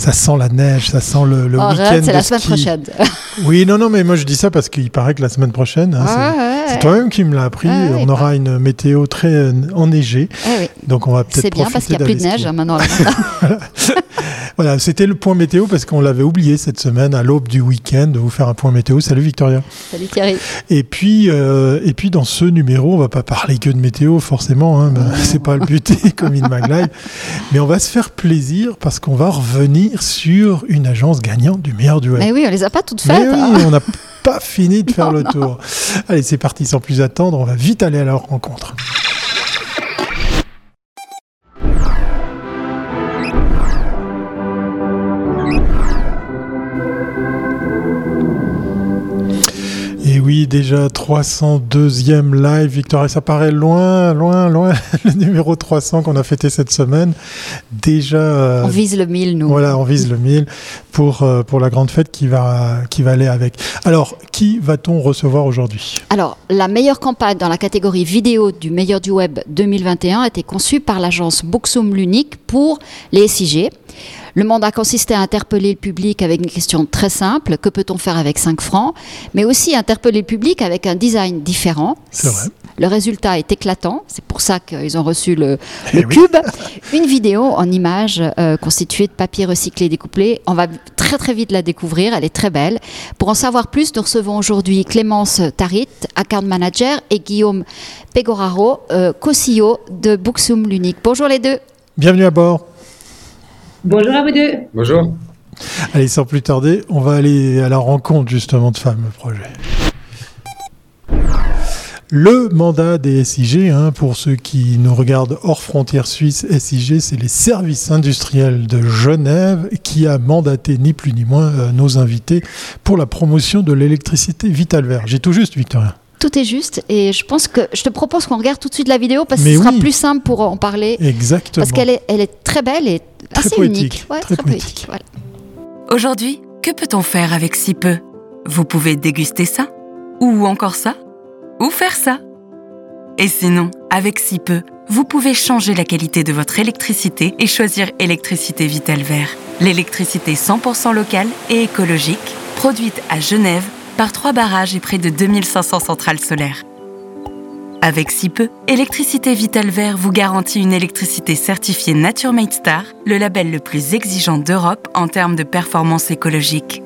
Ça sent la neige, ça sent le, le week-end. C'est la semaine prochaine. oui, non, non, mais moi je dis ça parce qu'il paraît que la semaine prochaine, hein, c'est toi-même qui me l'as appris, on aura une météo très euh, enneigée. Donc on va peut-être C'est bien parce qu'il n'y a plus de neige hein, maintenant. voilà, c'était le point météo parce qu'on l'avait oublié cette semaine à l'aube du week-end de vous faire un point météo. Salut Victoria. Salut Thierry. Et puis, euh, et puis dans ce numéro, on va pas parler que de météo forcément, hein, c'est pas le but comme in Mag mais on va se faire plaisir parce qu'on va revenir sur une agence gagnante du meilleur du web. Mais oui, on les a pas toutes faites. Mais oui, on n'a pas fini de faire le tour. Allez, c'est parti, sans plus attendre, on va vite aller à leur rencontre. Oui, déjà 302e live, Victoria. Ça paraît loin, loin, loin, le numéro 300 qu'on a fêté cette semaine. Déjà. Euh, on vise le 1000, nous. Voilà, on vise le 1000 pour, euh, pour la grande fête qui va, qui va aller avec. Alors, qui va-t-on recevoir aujourd'hui? Alors, la meilleure campagne dans la catégorie vidéo du meilleur du web 2021 a été conçue par l'agence Boxum Lunique pour les SIG. Le mandat consistait à interpeller le public avec une question très simple, que peut-on faire avec 5 francs? Mais aussi interpeller le public avec un design différent. C'est vrai. Le résultat est éclatant, c'est pour ça qu'ils ont reçu le, eh cube. Une vidéo en images euh, constituée de papier recyclé découplé. On va très très vite la découvrir, elle est très belle. Pour en savoir plus, nous recevons aujourd'hui Clémence Tarit, account manager, et Guillaume Pegoraro, euh, co-CEO de Booksum L'Unique. Bonjour les deux. Bienvenue à bord. Bonjour à vous deux. Bonjour. Allez, sans plus tarder, on va aller à la rencontre justement de fameux projet. Le mandat des SIG, hein, pour ceux qui nous regardent hors frontières suisses, SIG, c'est les services industriels de Genève qui a mandaté ni plus ni moins euh, nos invités pour la promotion de l'électricité Vital Vert. J'ai tout juste, Victoria tout est juste et je pense que je te propose qu'on regarde tout de suite la vidéo parce que ce sera plus simple pour en parler. Exactement. Parce qu'elle est, elle est très belle et assez unique. très, poétique. Aujourd'hui, que peut-on faire avec si peu? Vous pouvez déguster ça Ou encore ça Ou faire ça Et sinon, avec si peu, vous pouvez changer la qualité de votre électricité et choisir Électricité Vital Vert. L'électricité 100% locale et écologique, produite à Genève par trois barrages et près de 2500 centrales solaires. Avec si peu, Électricité Vital Vert vous garantit une électricité certifiée Nature Made Star, le label le plus exigeant d'Europe en termes de performance écologique.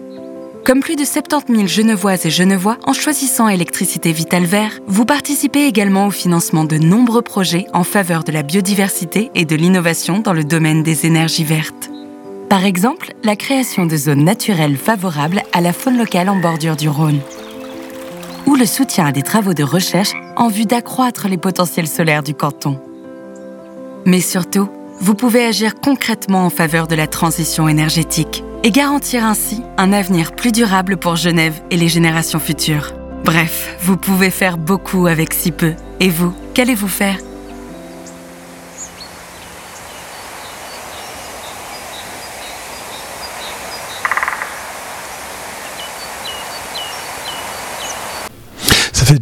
Comme plus de 70 000 Genevoises et Genevois, en choisissant Électricité Vital Vert, vous participez également au financement de nombreux projets en faveur de la biodiversité et de l'innovation dans le domaine des énergies vertes. Par exemple, la création de zones naturelles favorables à la faune locale en bordure du Rhône. Ou le soutien à des travaux de recherche en vue d'accroître les potentiels solaires du canton. Mais surtout, vous pouvez agir concrètement en faveur de la transition énergétique et garantir ainsi un avenir plus durable pour Genève et les générations futures. Bref, vous pouvez faire beaucoup avec si peu. Et vous, qu'allez-vous faire?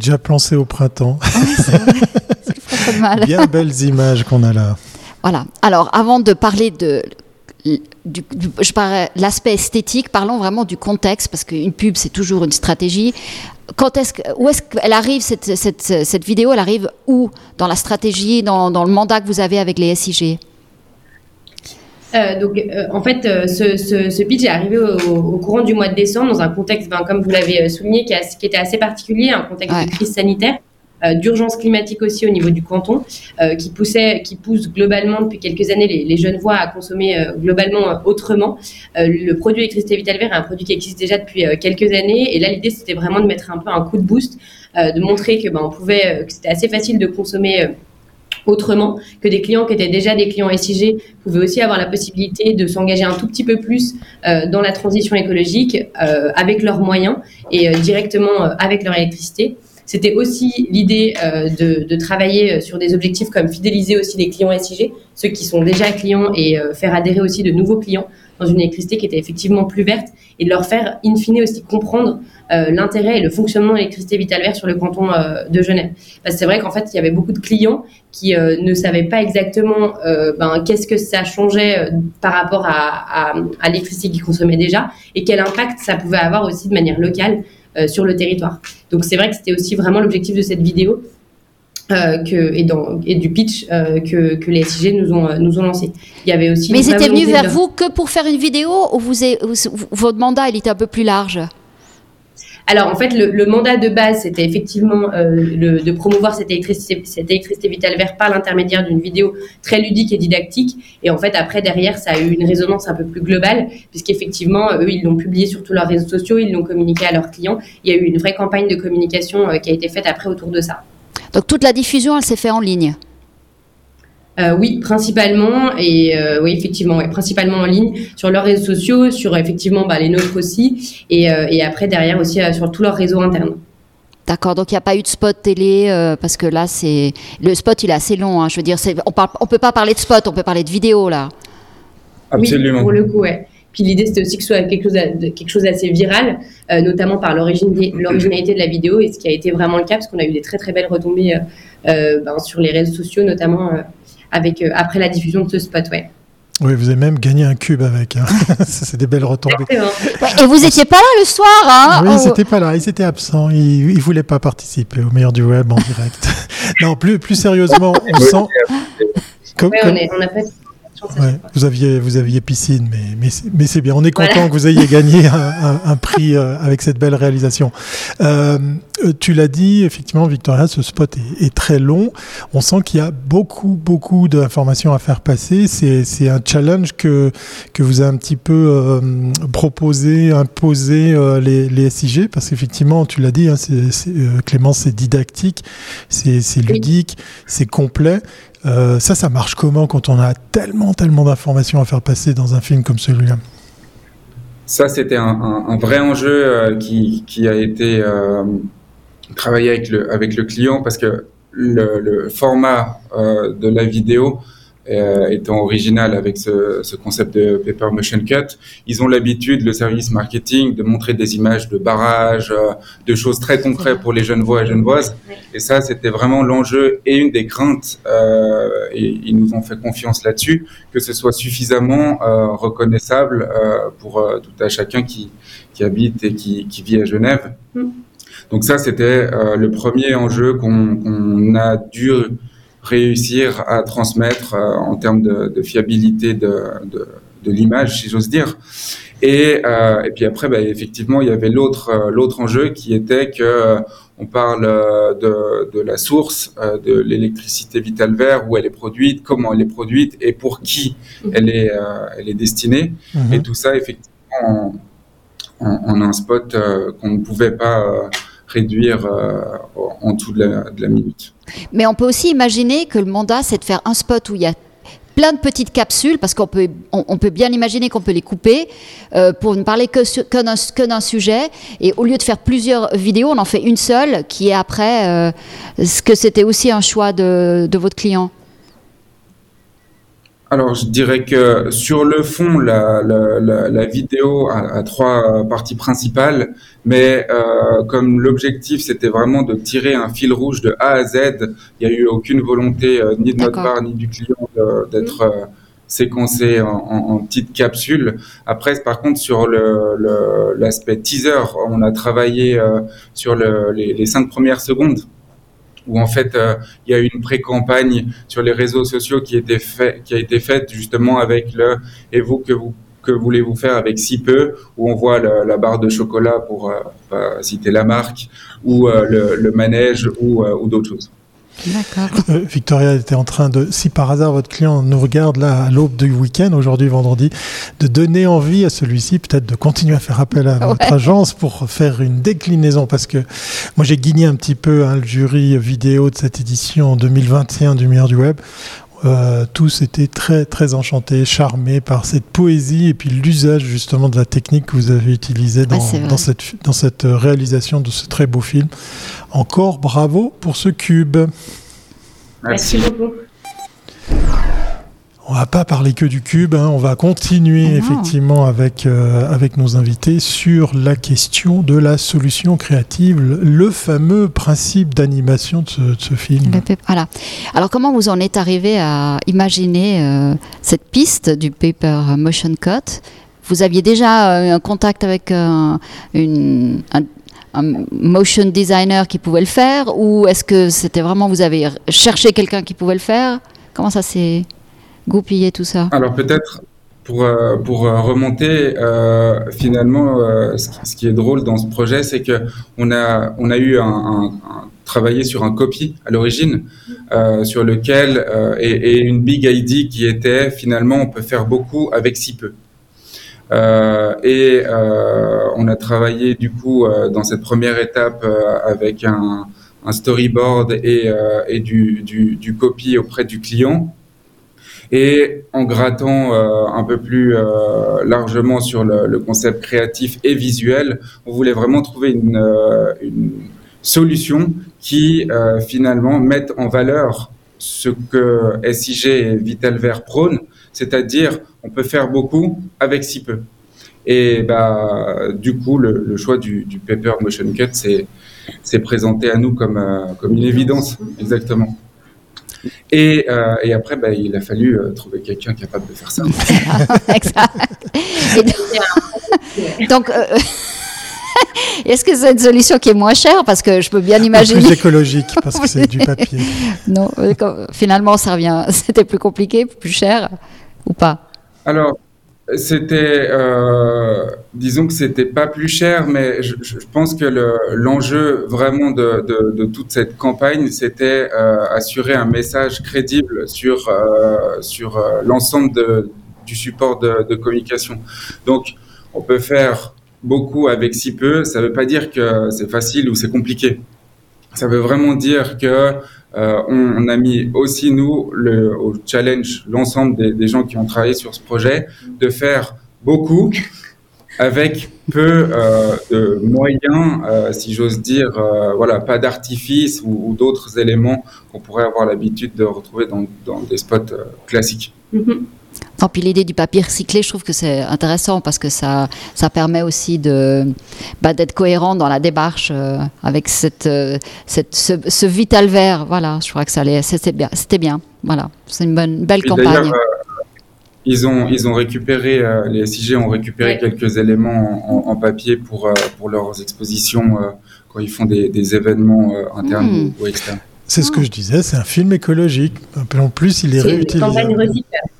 Déjà plancé au printemps. Oui, mal. Bien belles images qu'on a là. Voilà. Alors, avant de parler de du, je l'aspect esthétique, parlons vraiment du contexte, parce qu'une pub, c'est toujours une stratégie. Quand est-ce, où est-ce qu'elle arrive, cette, cette, cette, vidéo Elle arrive où? Dans la stratégie, dans, dans, le mandat que vous avez avec les SIG euh, donc, euh, en fait, euh, ce, ce, ce, pitch est arrivé au, courant du mois de décembre dans un contexte, ben, comme vous l'avez souligné, qui, qui, était assez particulier, un contexte de crise sanitaire, d'urgence climatique aussi au niveau du canton, qui poussait, qui pousse globalement depuis quelques années les, les jeunes voix à consommer globalement autrement. le produit électricité Vital Vert est un produit qui existe déjà depuis quelques années, et là l'idée c'était vraiment de mettre un peu un coup de boost, de montrer que ben, on pouvait, que c'était assez facile de consommer autrement, que des clients qui étaient déjà des clients SIG pouvaient aussi avoir la possibilité de s'engager un tout petit peu plus euh, dans la transition écologique euh, avec leurs moyens et euh, directement avec leur électricité. C'était aussi l'idée de, de, travailler sur des objectifs comme fidéliser aussi les clients SIG, ceux qui sont déjà clients et faire adhérer aussi de nouveaux clients dans une électricité qui était effectivement plus verte et de leur faire in fine aussi comprendre euh, l'intérêt et le fonctionnement de l'électricité Vital Vert sur le canton euh, de Genève. Parce que c'est vrai qu'en fait, il y avait beaucoup de clients qui euh, ne savaient pas exactement ben, qu'est-ce que ça changeait par rapport à, à, à l'électricité qu'ils consommaient déjà et quel impact ça pouvait avoir aussi de manière locale sur le territoire. Donc c'est vrai que c'était aussi vraiment l'objectif de cette vidéo, euh, que, et, dans, et, du pitch euh, que, que, les SIG nous ont, nous ont lancé. Il y avait aussi Mais ils étaient venus vers vous que pour faire une vidéo ou vous, votre mandat il était un peu plus large alors en fait, le, le mandat de base, c'était effectivement euh, le, de promouvoir cette électricité, cette électricité vitale verte par l'intermédiaire d'une vidéo très ludique et didactique. Et en fait, après, derrière, ça a eu une résonance un peu plus globale, puisqu'effectivement, eux, ils l'ont publié sur tous leurs réseaux sociaux, ils l'ont communiqué à leurs clients. Il y a eu une vraie campagne de communication qui a été faite après autour de ça. Donc toute la diffusion, elle s'est faite en ligne euh, oui, principalement et euh, oui effectivement, principalement en ligne sur leurs réseaux sociaux, sur effectivement bah, les nôtres aussi et, euh, et, après derrière aussi sur tous leurs réseaux internes. D'accord, donc il n'y a pas eu de spot télé parce que là c'est le spot il est assez long. Hein, je veux dire, on on peut pas parler de spot, on peut parler de vidéo là. Absolument. Oui, pour le coup, ouais. Puis l'idée, c'était aussi que ce soit quelque chose, de, quelque chose d'assez viral, euh, notamment par l'originalité de la vidéo, et ce qui a été vraiment le cas, parce qu'on a eu des très très belles retombées euh, euh ben, sur les réseaux sociaux, notamment euh, avec, après la diffusion de ce spot. Ouais. Oui, vous avez même gagné un cube avec. Hein. C'est des belles retombées. Et vous n'étiez pas là le soir, hein Oui, ils n'étaient pas là. Ils étaient absents. Ils ne voulaient pas participer au meilleur du web en direct. non, plus, plus sérieusement, on sent. Comme, on, est, on a fait vous, aviez, vous aviez piscine, mais, mais, c'est bien. On est content que vous ayez gagné un, prix euh, avec cette belle réalisation. Euh, tu l'as dit, effectivement, Victoria, ce spot est, très long. On sent qu'il y a beaucoup, beaucoup d'informations à faire passer. C'est un challenge que, que vous avez un petit peu euh, proposé, imposé les, les, SIG, parce qu'effectivement, tu l'as dit, hein, Clément, c'est didactique, c'est ludique, c'est complet. Euh, ça, ça marche comment quand on a tellement, tellement d'informations à faire passer dans un film comme celui-là? Ça, c'était un, vrai enjeu euh, qui, a été euh, travaillé avec le, avec le client parce que le, format de la vidéo euh, étant original avec ce, ce, concept de paper motion cut. Ils ont l'habitude, le service marketing, de montrer des images de barrages, euh, de choses très concrètes pour les jeunes voix et jeunes Et ça, c'était vraiment l'enjeu et une des craintes. Euh, et ils nous ont fait confiance là-dessus, que ce soit suffisamment euh, reconnaissable euh, pour tout à chacun qui, qui habite et qui, qui vit à Genève. Mm. Donc ça, c'était le premier enjeu qu'on qu'on a dû réussir à transmettre euh, en termes de, de fiabilité de, de, de l'image, si j'ose dire. Et, euh, et, puis après, bah, effectivement, il y avait l'autre euh, l'autre enjeu qui était que on parle de, de la source de l'électricité Vital Vert, où elle est produite, comment elle est produite et pour qui mhm. elle est elle est destinée. Mhm. Et tout ça, effectivement, en, en, un spot qu'on ne pouvait pas réduire en tout de la, minute. Mais on peut aussi imaginer que le mandat, c'est de faire un spot où il y a plein de petites capsules, parce qu'on peut, on, peut bien imaginer qu'on peut les couper euh, pour ne parler que, que d'un sujet. Et au lieu de faire plusieurs vidéos, on en fait une seule qui est après. Euh, ce que c'était aussi un choix de, de votre client alors, je dirais que sur le fond, la, la, la, la vidéo a, a, trois parties principales, mais euh, comme l'objectif c'était vraiment de tirer un fil rouge de A à Z, il n'y a eu aucune volonté euh, ni de notre part ni du client d'être euh, séquencé en, en, en, petites capsules. Après, par contre, sur l'aspect teaser, on a travaillé euh, sur le, les, les cinq premières secondes où en fait euh, il y a une pré-campagne sur les réseaux sociaux qui, était fait, qui a été faite justement avec le et vous que vous que voulez-vous faire avec si peu? où on voit la, barre de chocolat pour euh, citer la marque ou euh, le, le, manège ou, ou d'autres choses. Euh, Victoria était en train de, si par hasard votre client nous regarde là à l'aube du week-end, aujourd'hui vendredi, de donner envie à celui-ci peut-être de continuer à faire appel à votre agence pour faire une déclinaison parce que moi j'ai guigné un petit peu hein, le jury vidéo de cette édition 2021 du meilleur du web. Euh, tous étaient très très enchantés, charmés par cette poésie et puis l'usage justement de la technique que vous avez utilisée dans, dans, cette, dans cette réalisation de ce très beau film. Encore bravo pour ce cube. Merci beaucoup. On va pas parler que du cube, hein. on va continuer ah effectivement avec, euh, avec nos invités sur la question de la solution créative, le fameux principe d'animation de, ce, film. Voilà. Alors comment vous en êtes arrivé à imaginer euh, cette piste du paper motion cut? Vous aviez déjà euh, un contact avec une, un motion designer qui pouvait le faire? Ou est-ce que c'était vraiment vous avez cherché quelqu'un qui pouvait le faire? Comment ça s'est goupiller tout ça Alors peut-être pour, euh, euh, remonter, euh, finalement, ce, qui est drôle dans ce projet, c'est que on a, eu un, travaillé sur un copy à l'origine, sur lequel et, une big idea qui était finalement on peut faire beaucoup avec si peu. et on a travaillé du coup dans cette première étape avec un, storyboard et, et du, du, du copy auprès du client et en grattant euh, un peu plus euh, largement sur le, concept créatif et visuel, on voulait vraiment trouver une, euh, solution qui finalement mette en valeur ce que SIG et Vitalvert prônent, c'est-à-dire on peut faire beaucoup avec si peu. Et bah, du coup, le, choix du, du, Paper Motion Cut s'est présenté à nous comme, comme une évidence, exactement. Et, euh, et après, bah, il a fallu euh, trouver quelqu'un capable de faire ça. exact. donc, euh, est-ce que c'est une solution qui est moins chère? Parce que je peux bien imaginer. Plus écologique, parce que c'est du papier. non, finalement, ça revient. C'était plus compliqué, plus cher ou pas? Alors, c'était, euh, disons que c'était pas plus cher, mais je, pense que l'enjeu vraiment de, de, toute cette campagne, c'était euh, assurer un message crédible sur euh, sur euh, l'ensemble du support de, de, communication. Donc, on peut faire beaucoup avec si peu. Ça veut pas dire que c'est facile ou c'est compliqué. Ça veut vraiment dire que euh, on, a mis aussi, nous, au challenge, l'ensemble des, gens qui ont travaillé sur ce projet, de faire beaucoup avec peu euh, de moyens, euh, si j'ose dire, voilà, pas d'artifice ou, d'autres éléments qu'on pourrait avoir l'habitude de retrouver dans, des spots classiques. Mm-hmm. Non, puis l'idée du papier recyclé, je trouve que c'est intéressant parce que ça, ça permet aussi de, bah, d'être cohérent dans la démarche euh, avec cette, euh, cette, ce, vital vert. Voilà, je crois que ça allait, c'était bien. C'était bien. Voilà, c'est une bonne, belle campagne. Euh, ils ont, ils ont récupéré, les SIG ont récupéré quelques éléments en, papier pour, pour leurs expositions quand ils font des, des événements internes hmm. ou, externes. C'est ce que je disais, c'est un film écologique. En plus, il est, réutilisé.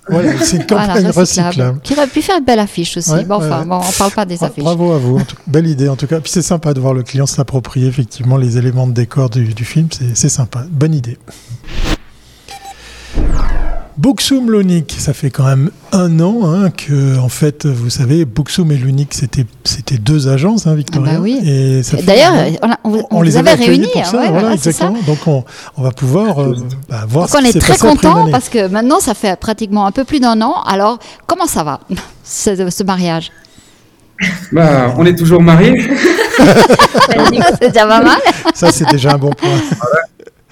Voilà, c'est une campagne recyclable. Qui aurait pu faire une belle affiche aussi. bon, enfin, bon, on ne parle pas des affiches. Bravo à vous. belle idée en tout cas. Puis c'est sympa de voir le client s'approprier effectivement les éléments de décor du, du film. C'est sympa. Bonne idée. Buxum l'Unique, ça fait quand même un an hein, que, en fait, vous savez, Buxum et l'Unique, c'était c'était deux agences, hein, Victoria. Ah bah oui. D'ailleurs, on, on, les avait réunis. Pour ça, voilà, exactement. Donc on, on, va pouvoir euh, bah, voir. Donc on est très content parce que maintenant, ça fait pratiquement un peu plus d'un an. Alors, comment ça va ce, ce mariage? Bah, on est toujours mariés. c'est déjà pas mal. Ça, c'est déjà un bon point.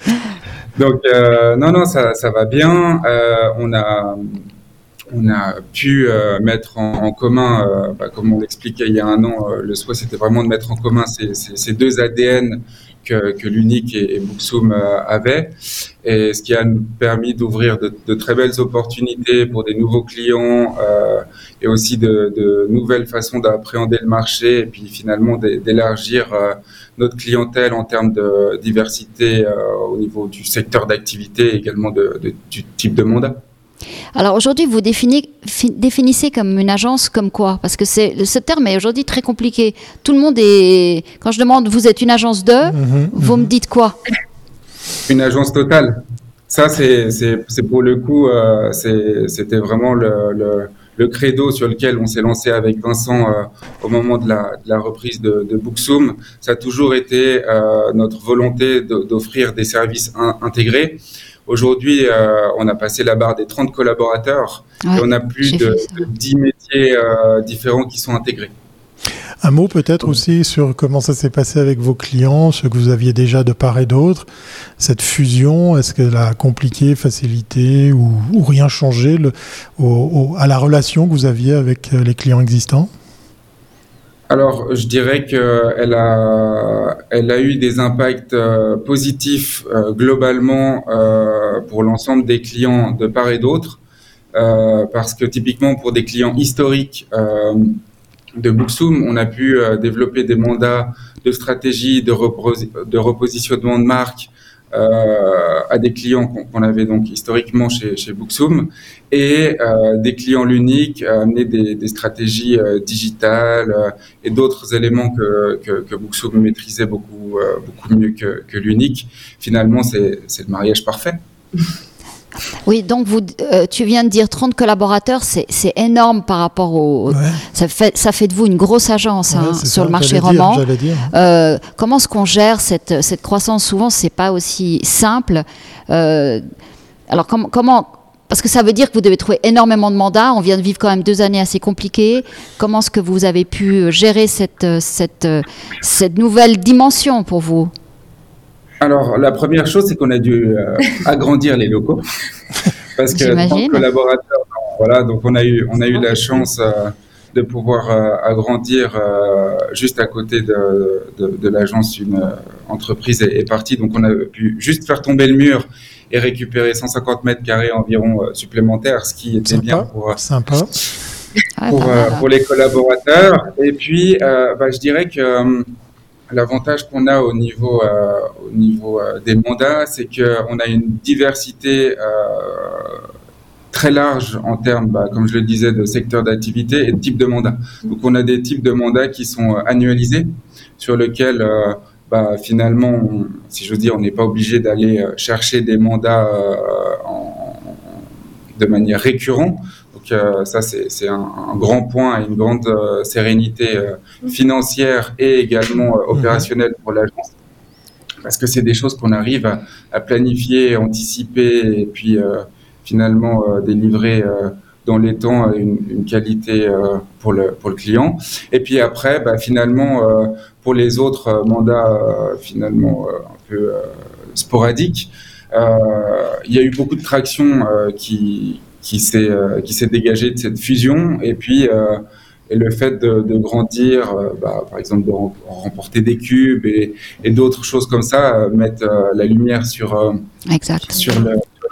Donc euh, non, non, ça, ça va bien. Euh, on a on a pu euh, mettre en, commun, bah, comme on l'expliquait il y a un an, le souhait c'était vraiment de mettre en commun ces deux ADN que, que l'Unique et, et Buxum avaient, et ce qui a permis d'ouvrir de, de, très belles opportunités pour des nouveaux clients et aussi de, de nouvelles façons d'appréhender le marché et puis finalement d'élargir notre clientèle en termes de diversité au niveau du secteur d'activité et également de, du type de mandat. Alors aujourd'hui, vous définissez comme une agence comme quoi? Parce que ce terme est aujourd'hui très compliqué. Tout le monde est. Quand je demande, vous êtes une agence de, mhm, vous me mhm. dites quoi? Une agence totale. Ça, c'est pour le coup, euh, c'était vraiment le, credo sur lequel on s'est lancé avec Vincent euh, au moment de la, reprise de, de Booksum. Ça a toujours été euh, notre volonté d'offrir des services intégrés. Aujourd'hui, euh, on a passé la barre des 30 collaborateurs et on a plus de, 10 métiers euh, différents qui sont intégrés. Un mot peut-être aussi sur comment ça s'est passé avec vos clients, ce que vous aviez déjà de part et d'autre. Cette fusion, est-ce qu'elle a compliqué, facilité ou, rien changé le, à la relation que vous aviez avec euh, les clients existants? Alors, je dirais qu'elle a, elle a eu des impacts euh, positifs euh, globalement pour l'ensemble des clients de part et d'autre, parce que typiquement pour des clients historiques, de Booksum, on a pu euh, développer des mandats de stratégie, de, de repositionnement de marque euh, à des clients qu'on avait donc historiquement chez, chez Booksum et euh, des clients l'unique, amener des, des stratégies digitales et d'autres éléments que, que, que, Booksum maîtrisait beaucoup, beaucoup mieux que, que l'unique. Finalement, c'est le mariage parfait. Oui, donc vous, euh, tu viens de dire 30 collaborateurs, c'est énorme par rapport au. Ça, fait, ça fait de vous une grosse agence hein, sur le marché roman. Euh, comment est-ce qu'on gère cette, cette croissance? Souvent, c'est pas aussi simple. Euh, alors, comment. Parce que ça veut dire que vous devez trouver énormément de mandats. On vient de vivre quand même deux années assez compliquées. Comment est-ce que vous avez pu gérer cette, cette, cette nouvelle dimension pour vous? Alors, la première chose, c'est qu'on a dû euh, agrandir les locaux. parce que tant collaborateurs, voilà, donc on a eu, on a eu la chance euh, de pouvoir euh, agrandir juste à côté de, de, l'agence une entreprise est, partie. Donc, on a pu juste faire tomber le mur et récupérer 150 mètres carrés environ supplémentaires, ce qui était bien pour, sympa. Pour, pour, les collaborateurs. Et puis, bah, je dirais que L'avantage qu'on a au niveau, euh, euh, des mandats, c'est qu'on a une diversité euh, très large en termes, bah, comme je le disais, de secteur d'activité et de type de mandat. Donc on a des types de mandats qui sont annualisés, sur lesquels bah, finalement, si je veux dire, on n'est pas obligé d'aller chercher des mandats de manière récurrente. Donc ça, c'est un, grand point et une grande euh, sérénité euh, financière et également euh, opérationnelle pour l'agence. Parce que c'est des choses qu'on arrive à, planifier, anticiper et puis finalement délivrer dans les temps une, qualité pour, le, pour le client. Et puis après, bah, finalement, pour les autres mandats finalement un peu sporadiques, il y a eu beaucoup de traction qui, qui s'est euh, qui s'est dégagé de cette fusion et puis euh, et le fait de, de grandir, euh, bah, par exemple de remporter des cubes et, et d'autres choses comme ça, mettent la lumière sur, exact. sur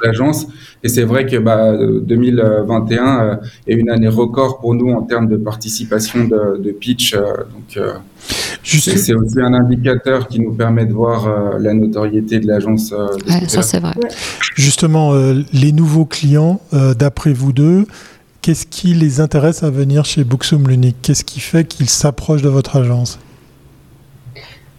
l'agence. Et c'est vrai que bah, 2021 est une année record pour nous en termes de participation de, de pitch. donc c'est aussi un indicateur qui nous permet de voir euh, la notoriété de l'agence. Euh, ça, c'est vrai. Justement, euh, les nouveaux clients, d'après vous deux, qu'est-ce qui les intéresse à venir chez Booksum Lunique? Qu'est-ce qui fait qu'ils s'approchent de votre agence?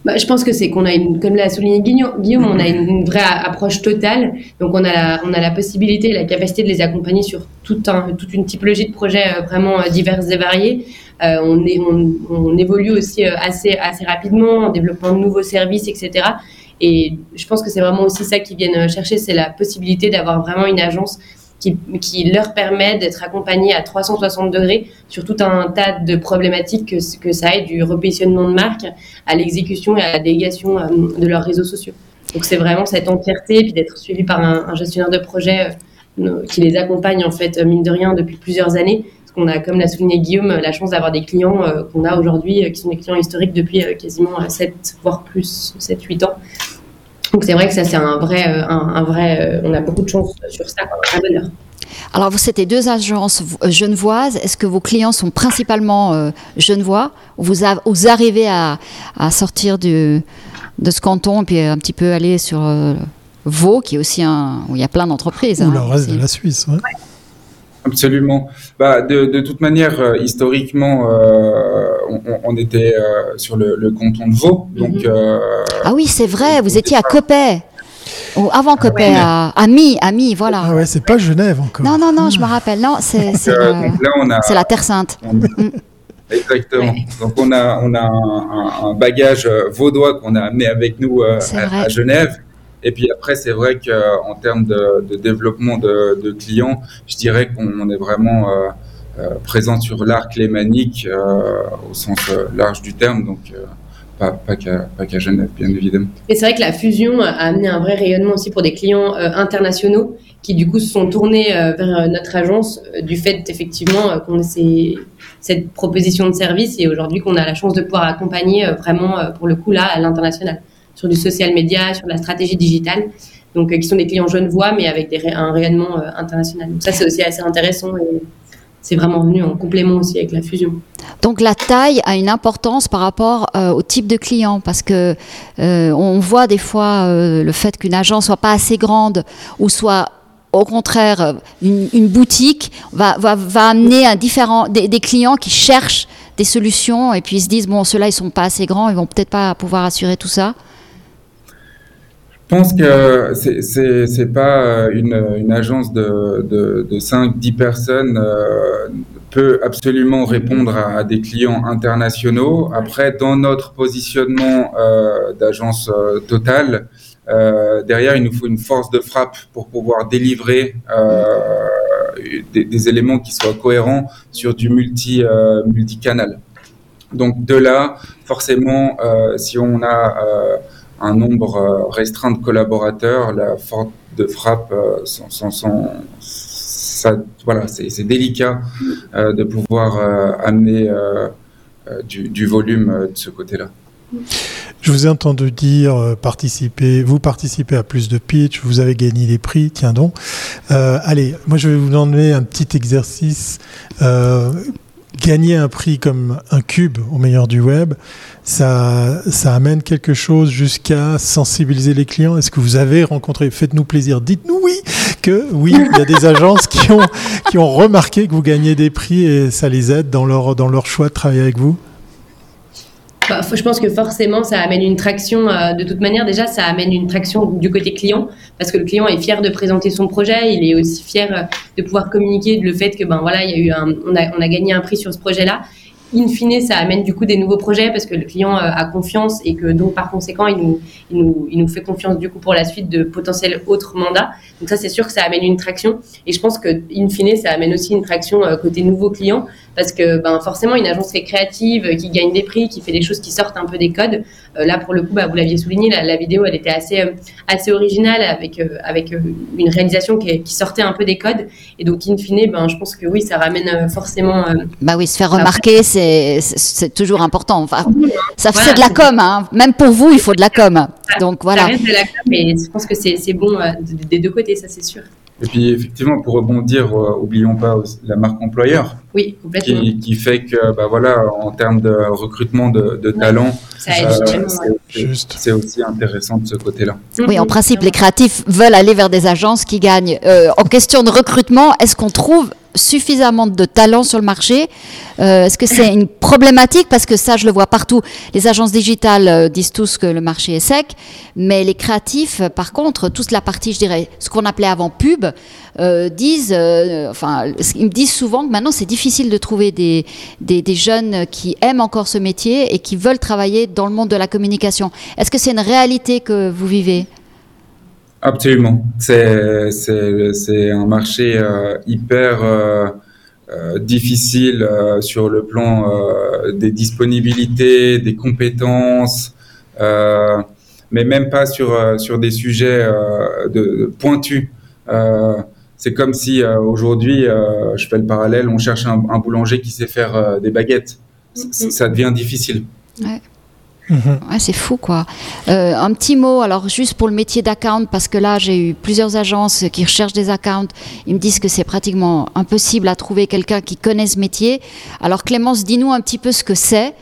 Bah, je pense que c'est qu'on a une, comme l'a souligné Guillaume, on a une, vraie approche totale. Donc on a la, on a la possibilité, la capacité de les accompagner sur tout un, toute une typologie de projets vraiment diverses et variés. Euh, on, évolue aussi euh, assez, assez rapidement en développant de nouveaux services, etc. Et je pense que c'est vraiment aussi ça qu'ils viennent chercher, c'est la possibilité d'avoir vraiment une agence qui, leur permet d'être accompagnés à 360 degrés sur tout un tas de problématiques que, ça aide du repositionnement de marque à l'exécution et à la délégation euh, de leurs réseaux sociaux. Donc c'est vraiment cette entièreté, puis d'être suivi par un, gestionnaire de projet qui les accompagne en fait mine de rien depuis plusieurs années qu'on a, comme l'a souligné Guillaume, la chance d'avoir des clients euh, qu'on a aujourd'hui, euh, qui sont des clients historiques depuis euh, quasiment 7, voire plus, 7-8 ans. Donc c'est vrai que ça, c'est un vrai, un, vrai on a beaucoup de chance sur ça, un bonheur. Alors, vous, c'était deux agences genevoises. Est-ce que vos clients sont principalement genevois? Vous, vous arrivez à, à sortir de ce canton et puis un petit peu aller sur Vaud, qui est aussi un. où il y a plein d'entreprises. Ou hein, le reste de la Suisse, ouais. Absolument. Bah, de, de toute manière, euh, historiquement, euh, on, on, était euh, sur le, le, canton de Vaud. Mhm. Ah oui, c'est vrai, vous étiez à Copet. Ou avant Copet, à, à Mi, à Mi, voilà. Ah ouais, c'est pas Genève encore. Non, non, non, je me rappelle. Non, c'est la, la Terre Sainte. Mm. Exactement. Donc on a, on a un, un bagage vaudois qu'on a amené avec nous à, à, Genève. Et puis après, c'est vrai qu'en termes de, développement de, clients, je dirais qu'on est vraiment euh, présente sur l'arc lémanique au sens large du terme, donc pas, pas qu'à Genève, bien évidemment. Et c'est vrai que la fusion a amené un vrai rayonnement aussi pour des clients internationaux qui du coup se sont tournés vers notre agence du fait effectivement qu'on ait cette proposition de service et aujourd'hui qu'on a la chance de pouvoir accompagner vraiment pour le coup là à l'international sur du social media, sur la stratégie digitale donc euh, qui sont des clients voix mais avec un rayonnement euh, international. Ça, c'est aussi assez intéressant et c'est vraiment venu en complément aussi avec la fusion. Donc la taille a une importance par rapport euh, au type de client parce que on voit des fois le fait qu'une agence soit pas assez grande ou soit au contraire une, boutique va, va, va, amener un différent, des, clients qui cherchent des solutions et puis ils se disent bon ceux-là ils sont pas assez grands ils vont peut-être pas pouvoir assurer tout ça. Je pense que c'est c'est pas euh, une, une agence de, de, de 5-10 personnes euh, peut absolument répondre à, des clients internationaux. Après, dans notre positionnement euh, d'agence euh, totale, derrière, il nous faut une force de frappe pour pouvoir délivrer des, des, éléments qui soient cohérents sur du multi multicanal. Donc de là, forcément, si on a un nombre euh, restreint de collaborateurs, la force de frappe, euh, ça, voilà, c'est délicat euh, de pouvoir amener du, volume de ce côté-là. Je vous ai entendu dire participer, vous participez à plus de pitch, vous avez gagné des prix, tiens donc. allez, moi je vais vous demander un petit exercice. Gagner un prix comme un cube au meilleur du web, ça, amène quelque chose jusqu'à sensibiliser les clients. Est-ce que vous avez rencontré, faites-nous plaisir, dites-nous oui, que oui, il y a des agences qui ont, remarqué que vous gagnez des prix et ça les aide dans leur, choix de travailler avec vous? Je pense que forcément, ça amène une traction. Euh, de toute manière, déjà, ça amène une traction du côté client, parce que le client est fier de présenter son projet. Il est aussi fier euh, de pouvoir communiquer le fait que, ben voilà, il y a eu un, on a, on a gagné un prix sur ce projet-là in fine, ça amène du coup des nouveaux projets parce que le client euh, a confiance et que donc par conséquent, il nous, il nous, il nous fait confiance du coup pour la suite de potentiels autres mandats. Donc ça, c'est sûr que ça amène une traction. Et je pense que in fine, ça amène aussi une traction euh, côté nouveaux clients parce que ben, forcément, une agence qui est créative, qui gagne des prix, qui fait des choses qui sortent un peu des codes. Euh, là, pour le coup, bah, vous l'aviez souligné, la, vidéo, elle était assez, assez originale avec, avec une réalisation qui, qui, sortait un peu des codes. Et donc, in fine, ben, je pense que oui, ça ramène forcément. bah oui, se faire remarquer, c'est c'est toujours important. Enfin, ça c'est de la com, hein. même pour vous, il faut de la com. Donc voilà. Ça reste de la com, mais je pense que c'est bon euh, des deux côtés, ça c'est sûr. Et puis effectivement, pour rebondir, euh, oublions pas la marque employeur. Oui, complètement. Qui, fait que, bah voilà, en termes de recrutement de, de talents, euh, c'est aussi intéressant de ce côté-là. Oui, en principe, les créatifs veulent aller vers des agences qui gagnent. en question de recrutement, est-ce qu'on trouve suffisamment de talents sur le marché euh, Est-ce que c'est une problématique? Parce que ça, je le vois partout. Les agences digitales euh, disent tous que le marché est sec, mais les créatifs, euh, par contre, toute la partie, je dirais, ce qu'on appelait avant pub, disent, enfin, ils me disent souvent que maintenant c'est difficile de trouver des, des, des, jeunes qui aiment encore ce métier et qui veulent travailler dans le monde de la communication. Est-ce que c'est une réalité que vous vivez? Absolument. C'est, c'est, c'est un marché euh, hyper euh, euh, difficile sur le plan des disponibilités, des compétences, mais même pas sur, sur des sujets de, pointus. c'est comme si aujourd'hui, je fais le parallèle, on cherche un, un boulanger qui sait faire des baguettes. Mm-hmm. ça devient difficile. Ouais. Mhm. c'est fou quoi. Euh, un petit mot, alors juste pour le métier d'account, parce que là j'ai eu plusieurs agences qui recherchent des accounts. Ils me disent que c'est pratiquement impossible à trouver quelqu'un qui connaît ce métier. Alors Clémence, dis-nous un petit peu ce que c'est.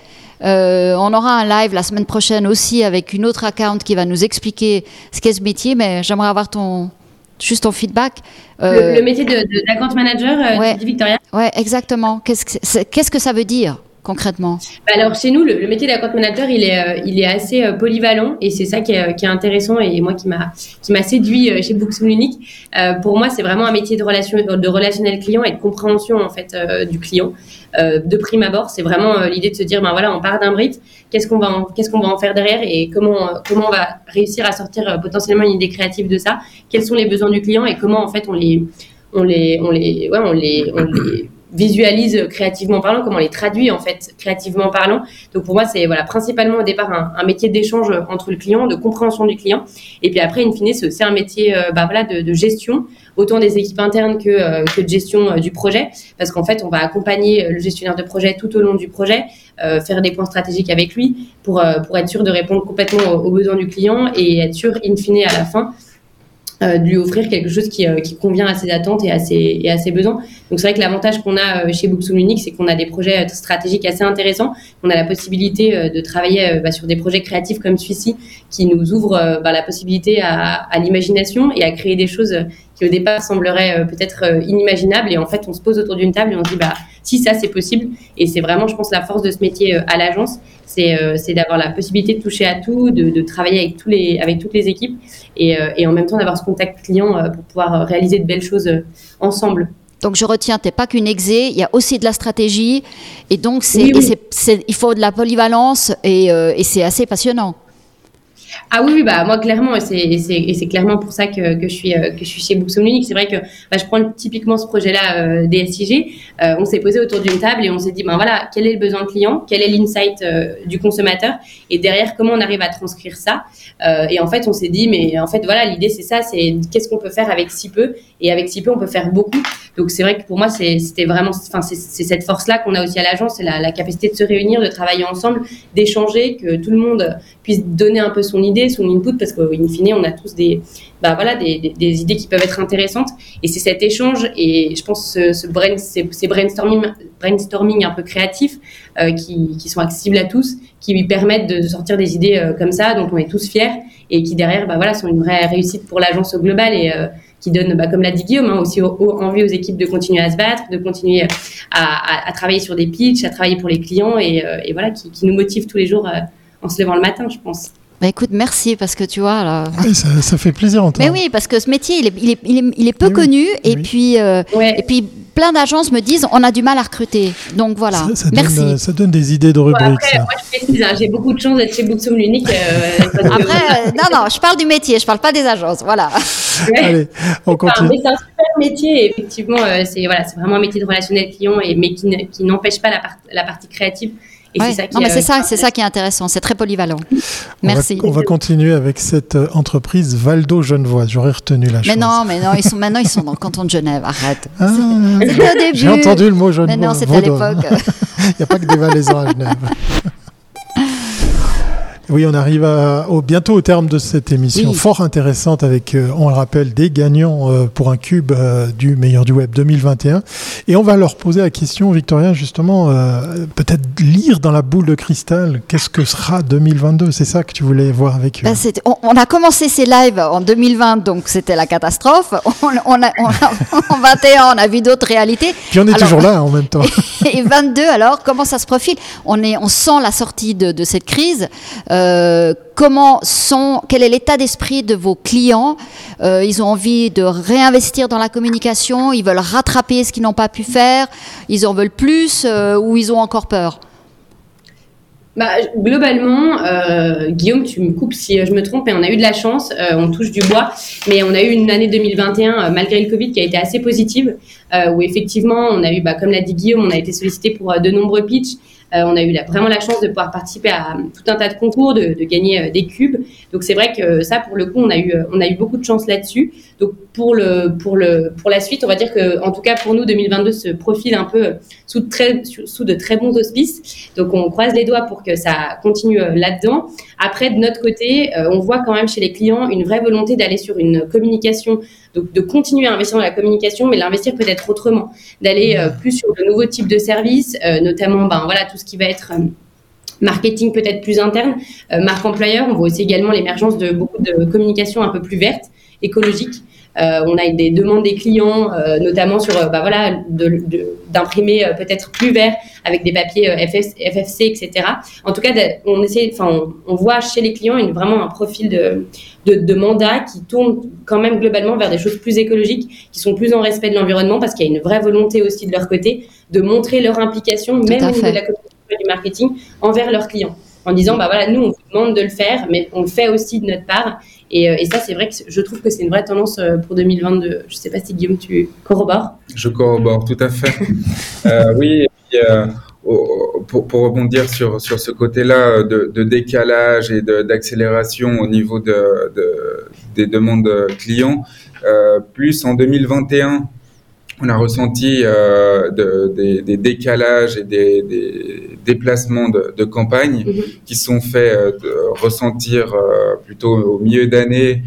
Euh, on aura un live la semaine prochaine aussi avec une autre account qui va nous expliquer ce qu'est ce métier, mais j'aimerais avoir ton juste ton feedback. Euh, le, métier d'account manager, ouais, Victoria? Ouais, exactement. Qu'est-ce que ça veut dire? Concrètement bah, Alors chez nous, le, métier d'account il est, euh, il est assez euh, polyvalent et c'est ça qui est, qui est, intéressant et moi qui m'a qui m'a séduit euh, chez Books Unique. pour moi, c'est vraiment un métier de relation de relationnel client et de compréhension en fait du client. de prime abord, c'est vraiment l'idée de se dire ben voilà, on part d'un brief, qu'est-ce qu'on va qu'est-ce va en faire derrière et comment comment on va réussir à sortir potentiellement une idée créative de ça? Quels sont les besoins du client et comment en fait on les on les on les ouais, on les visualise créativement parlant, comment on les traduit en fait créativement parlant. Donc pour moi, c'est voilà principalement au départ un, métier d'échange entre le client, de compréhension du client, et puis après, in fine, c'est un métier bah, voilà de, de, gestion, autant des équipes internes que, que de gestion du projet, parce qu'en fait, on va accompagner le gestionnaire de projet tout au long du projet, faire des points stratégiques avec lui pour pour être sûr de répondre complètement aux, aux besoins du client et être sûr in fine à la fin euh, de lui offrir quelque chose qui, euh, qui, convient à ses attentes et à ses, et à ses besoins. Donc c'est vrai que l'avantage qu'on a euh, chez Booksoom Unique, c'est qu'on a des projets stratégiques assez intéressants. On a la possibilité de travailler bah, sur des projets créatifs comme celui-ci qui nous ouvrent bah, la possibilité à, à l'imagination et à créer des choses qui au départ sembleraient peut-être inimaginables. Et en fait, on se pose autour d'une table et on se dit, bah, si ça c'est possible. Et c'est vraiment, je pense, la force de ce métier à l'agence, c'est d'avoir la possibilité de toucher à tout, de, de, travailler avec, tous les, avec toutes les équipes et, et en même temps d'avoir ce contact client pour pouvoir réaliser de belles choses ensemble. Donc je retiens, tu n'es pas qu'une exé, il y a aussi de la stratégie, et donc c'est, il faut de la polyvalence, et, et c'est assez passionnant. Ah oui, bah moi clairement, et c'est clairement pour ça que, que, je suis euh, que je suis chez Booksom Unique. C'est vrai que bah, je prends typiquement ce projet-là euh, des SIG. Euh, on s'est posé autour d'une table et on s'est dit ben voilà, quel est le besoin client, quel est l'insight du consommateur, et derrière comment on arrive à transcrire ça? et en fait, on s'est dit mais en fait voilà, l'idée c'est ça, c'est qu'est-ce qu'on peut faire avec si peu, et avec si peu on peut faire beaucoup. Donc c'est vrai que pour moi c'était vraiment, enfin c'est cette force-là qu'on a aussi à l'agence, c'est la capacité de se réunir, de travailler ensemble, d'échanger, que tout le monde donner un peu son idée, son input, parce qu'in fine, on a tous des, bah voilà, des, idées qui peuvent être intéressantes. Et c'est cet échange et je pense ce, brain, ces, brainstorming, brainstorming un peu créatifs euh, qui, qui, sont accessibles à tous, qui lui permettent de sortir des idées euh, comme ça, dont on est tous fiers et qui derrière, bah voilà, sont une vraie réussite pour l'agence au global et euh, qui donne, bah, comme l'a dit Guillaume, hein, aussi envie aux équipes de continuer à se battre, de continuer à, travailler sur des pitchs, à travailler pour les clients et, voilà, qui, qui, nous motive tous les jours en se levant le matin, je pense. Bah écoute, merci parce que tu vois là. Oui, ça, ça, fait plaisir en Mais oui, parce que ce métier, il est, il est, il est, il est peu oui, connu oui. et puis euh, Ouais. et puis plein d'agences me disent on a du mal à recruter. Donc voilà. Ça, ça merci. Donne, ça donne des idées de Bon, rubriques. après, ça. moi je précise, hein, j'ai beaucoup de chance d'être chez Booksoom l'unique. Euh, Après, euh, non non, je parle du métier, je parle pas des agences. Voilà. Ouais. Allez, on continue. mais c'est un super métier, effectivement, euh, c'est voilà, c'est vraiment un métier de relationnel client, et, mais qui, ne- qui n'empêche pas la, part- la partie créative. Et Ouais. c'est ça qui non mais euh, c'est ça, c'est ça qui est intéressant. C'est très polyvalent. On va- Merci. On va, continuer avec cette euh, entreprise Valdo Genevoise. J'aurais retenu la chose. Mais non, mais non, ils sont maintenant ils sont dans le canton de Genève. Arrête. Ah, C'était au début. J'ai entendu le mot Genevois. Mais non, c'était à l'époque. Il n'y a pas que des Valaisans à Genève. Oui, on arrive à- au, bientôt au terme de cette émission Oui. fort intéressante avec, euh, on le rappelle, des gagnants euh, pour un cube euh, du meilleur du web 2021. Et on va leur poser la question, Victoria, justement, peut-être lire dans la boule de cristal, qu'est-ce que sera 2022 C'est ça que tu voulais voir avec eux Ben, on, on a commencé ces lives en 2020, donc c'était la catastrophe. On, on a, on a- en 21, on a vu d'autres réalités. Puis on est Alors- toujours là en même temps. Et 22, alors, comment ça se profile? On, est, on sent la sortie de, de cette crise. Euh, comment sont, quel est l'état d'esprit de vos clients? Euh, Ils ont envie de réinvestir dans la communication, ils veulent rattraper ce qu'ils n'ont pas pu faire, ils en veulent plus euh, ou ils ont encore peur? Bah, globalement, euh, Guillaume, tu me coupes si euh, je me trompe, et on a eu de la chance, euh, on touche du bois, mais on a eu une année 2021, euh, malgré le Covid, qui a été assez positive, euh, où effectivement, on a eu, bah, comme l'a dit Guillaume, on a été sollicité pour euh, de nombreux pitchs, Euh, on a eu la- vraiment la chance de pouvoir participer à euh, tout un tas de concours, de, de gagner euh, des cubes. Donc c'est vrai que ça, pour le coup, on a eu, euh, on a eu beaucoup de chance là-dessus. Donc pour le, pour le, pour la suite, on va dire que, en tout cas pour nous, 2022 se profile un peu sous de très, sous de très bons auspices. Donc on croise les doigts pour que ça continue euh, là-dedans. Après, de notre côté, euh, on voit quand même chez les clients une vraie volonté d'aller sur une communication, donc de continuer à investir dans la communication, mais l'investir peut-être autrement, d'aller euh, plus sur de nouveaux types de services, euh, notamment, ben voilà, tout ce qui va être euh, marketing peut-être plus interne, euh, marque employeur. On voit aussi également l'émergence de beaucoup de communication un peu plus verte, écologique. Euh, on a des demandes des clients, euh, notamment sur bah voilà, d'imprimer euh, peut-être plus vert avec des papiers FF, FFC, etc. En tout cas, on essaie, enfin, on, on voit chez les clients une, vraiment un profil de, de, de mandat qui tourne quand même globalement vers des choses plus écologiques, qui sont plus en respect de l'environnement, parce qu'il y a une vraie volonté aussi de leur côté de montrer leur implication, même au niveau de la communication marketing, envers leurs clients. en disant bah voilà, nous on vous demande de le faire, mais on le fait aussi de notre part. Et, et ça, c'est vrai que je trouve que c'est une vraie tendance pour 2022. Je sais pas si Guillaume, tu corrobores. Je corrobore tout à fait. oui. Et puis, pour, pour, rebondir sur, sur ce côté-là de, de, décalage et d'accélération au niveau de, de, des demandes clients, euh, plus en 2021, on a ressenti euh, des, des, décalages et des, des déplacements de, de campagne mhm. qui sont faits euh, ressentir euh, plutôt au milieu d'année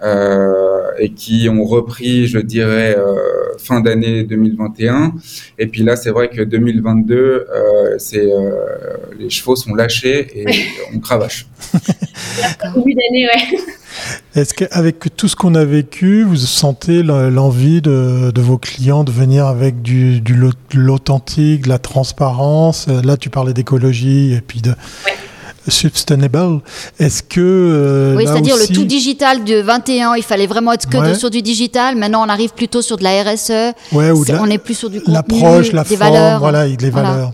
euh, et qui ont repris, je dirais, euh, fin d'année 2021. Et puis là, c'est vrai que 2022, euh, c'est les chevaux sont lâchés et on cravache. Début d'année, ouais. Est-ce qu'avec tout ce qu'on a vécu, vous sentez l'envie de, de, vos clients de venir avec du, du l'authentique, de la transparence? Là, tu parlais d'écologie et puis de, sustainable. Est-ce que. Euh, oui, c'est-à-dire le tout digital de 21, il fallait vraiment être que sur du digital. Maintenant, on arrive plutôt sur de la RSE. Ouais, ou on est plus sur du contenu, L'approche, la des forme, valeurs. voilà, les valeurs.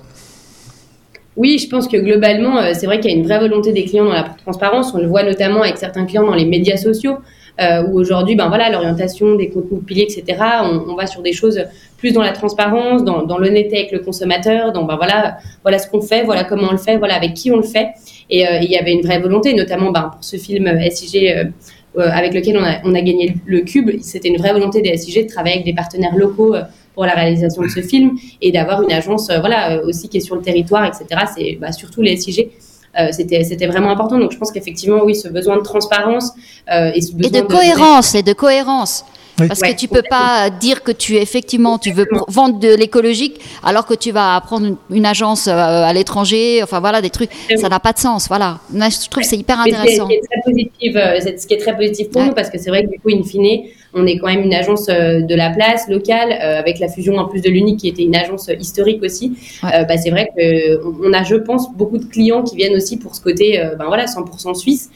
Oui, je pense que globalement, euh, c'est vrai qu'il y a une vraie volonté des clients dans la transparence. On le voit notamment avec certains clients dans les médias sociaux, euh, où aujourd'hui, ben voilà, l'orientation des contenus piliers, etc. On, va sur des choses plus dans la transparence, dans, l'honnêteté avec le consommateur, dans ben voilà, voilà ce qu'on fait, voilà comment on le fait, voilà avec qui on le fait. Et euh, il y avait une vraie volonté, notamment ben, pour ce film SIG. Avec lequel on a, on a gagné le cube, c'était une vraie volonté des SIG de travailler avec des partenaires locaux pour la réalisation de ce film et d'avoir une agence voilà aussi qui est sur le territoire etc c'est bah, surtout les SIG euh, c'était c'était vraiment important donc je pense qu'effectivement oui ce besoin de transparence euh, et, ce besoin et de, de cohérence et de cohérence oui. Parce ouais, que tu peux pas dire que tu effectivement tu veux vendre de l'écologique alors que tu vas prendre une, une agence euh, à l'étranger, enfin voilà des trucs, ça n'a pas de sens. Voilà, je trouve que c'est hyper intéressant. C'est très positif, euh, ce qui est très positif pour ouais. nous parce que c'est vrai que du coup in fine on est quand même une agence euh, de la place locale avec la fusion en plus de l'Unique qui était une agence historique aussi. Ouais. bah, c'est vrai que on a je pense beaucoup de clients qui viennent aussi pour ce côté ben voilà 100% suisse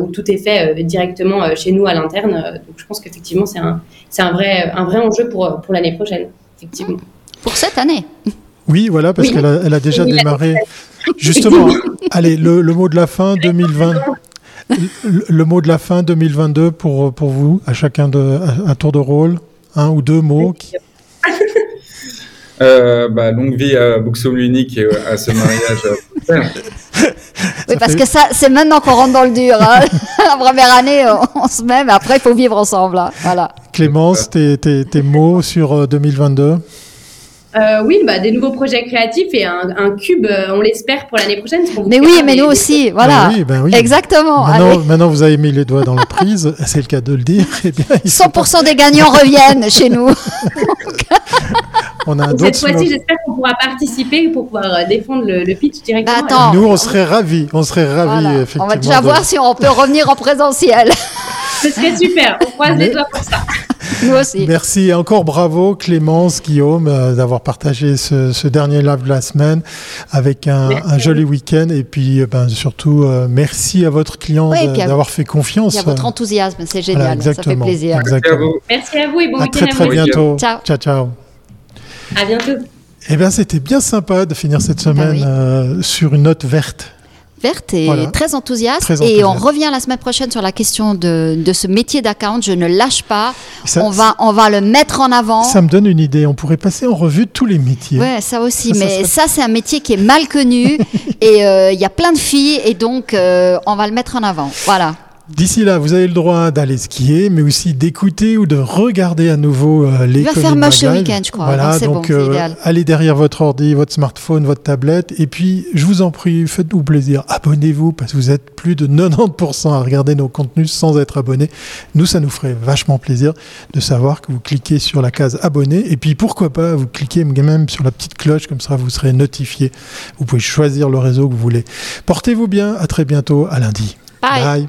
où tout est fait directement chez nous à l'interne. donc je pense qu'effectivement c'est un c'est un vrai, un vrai enjeu pour, pour l'année prochaine, effectivement. Pour cette année Oui, voilà, parce oui. qu'elle a, elle a, déjà oui, démarré. Justement, allez, le, le, mot de la fin 2020. Le, le, mot de la fin 2022 pour, pour vous, à chacun de, un tour de rôle, un ou deux mots. Qui... Euh, bah, longue vie à Buxom Unique et à ce mariage. oui, parce que ça, c'est maintenant qu'on rentre dans le dur. Hein. La première année, on, on, se met, mais après, il faut vivre ensemble. Hein. Voilà. Clémence, tes, tes, tes mots sur 2022 euh, oui, bah, des nouveaux projets créatifs et un, un cube, euh, on l'espère, pour l'année prochaine. Mais oui, mais nous aussi, voilà. Ben oui, ben oui. Exactement. Maintenant, maintenant, vous avez mis les doigts dans la prise, c'est le cas de le dire. Eh bien, 100% pas... des gagnants reviennent chez nous. on a un Cette fois-ci, j'espère qu'on pourra participer pour pouvoir défendre le, le pitch directement. Bah, attends, nous, on serait ravis. On serait ravis, voilà. effectivement. On va déjà de... voir si on peut revenir en présentiel. Ce serait super. On croise mais... les doigts pour ça. Nous aussi. Merci. Et encore bravo, Clémence, Guillaume, euh, d'avoir partagé ce, ce, dernier live de la semaine avec un, un joli week-end. Et puis, euh, ben, surtout, euh, merci à votre client oui, d'avoir fait confiance. Et à votre enthousiasme, c'est génial. Voilà, ça fait plaisir. Exactement. Merci à vous et bon à week-end très, très bientôt. Ciao. Ciao, ciao. À bientôt. Eh bien, c'était bien sympa de finir cette semaine oui. euh, sur une note verte verte et voilà. très, enthousiaste. très, enthousiaste. Et on revient la semaine prochaine sur la question de, de ce métier d'account. Je ne lâche pas. Ça, on, va, on va le mettre en avant. Ça me donne une idée. On pourrait passer en revue tous les métiers. Ouais, ça aussi. Ça, Mais ça, ça c'est un métier qui est mal connu. et il euh, y a plein de filles. Et donc, euh, on va le mettre en avant. Voilà. D'ici là, vous avez le droit d'aller skier, mais aussi d'écouter ou de regarder à nouveau euh, les. Il va faire moche ce week-end, je crois. Voilà, donc, donc bon, euh, allez derrière votre ordi, votre smartphone, votre tablette, et puis je vous en prie, faites-vous plaisir, abonnez-vous parce que vous êtes plus de 90% à regarder nos contenus sans être abonné. Nous, ça nous ferait vachement plaisir de savoir que vous cliquez sur la case abonné, et puis pourquoi pas vous cliquez même sur la petite cloche, comme ça vous serez notifié. Vous pouvez choisir le réseau que vous voulez. Portez-vous bien, à très bientôt, à lundi. Bye. Bye.